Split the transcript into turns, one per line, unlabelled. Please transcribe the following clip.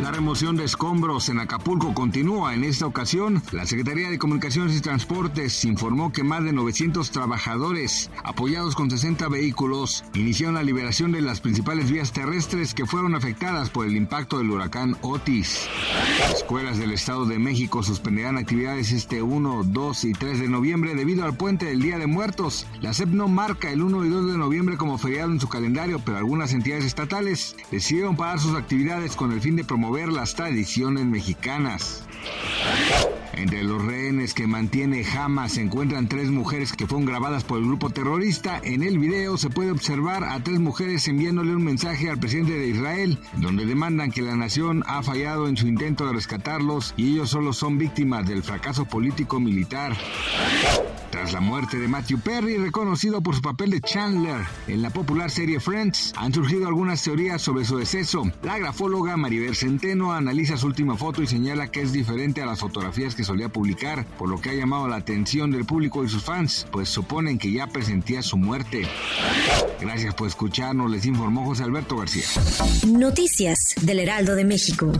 La remoción de escombros en Acapulco continúa. En esta ocasión, la Secretaría de Comunicaciones y Transportes informó que más de 900 trabajadores, apoyados con 60 vehículos, iniciaron la liberación de las principales vías terrestres que fueron afectadas por el impacto del huracán Otis. Escuelas del Estado de México suspenderán actividades este 1, 2 y 3 de noviembre debido al puente del Día de Muertos. La SEP no marca el 1 y 2 de noviembre como feriado en su calendario, pero algunas entidades estatales decidieron parar sus actividades con el fin de promover las tradiciones mexicanas. Entre los rehenes que mantiene Hamas se encuentran tres mujeres que fueron grabadas por el grupo terrorista. En el video se puede observar a tres mujeres enviándole un mensaje al presidente de Israel, donde demandan que la nación ha fallado en su intento de rescatarlos y ellos solo son víctimas del fracaso político militar. Tras la muerte de Matthew Perry, reconocido por su papel de Chandler en la popular serie Friends, han surgido algunas teorías sobre su deceso. La grafóloga Maribel Centeno analiza su última foto y señala que es diferente a las fotografías solía publicar, por lo que ha llamado la atención del público y sus fans, pues suponen que ya presentía su muerte. Gracias por escucharnos, les informó José Alberto García.
Noticias del Heraldo de México.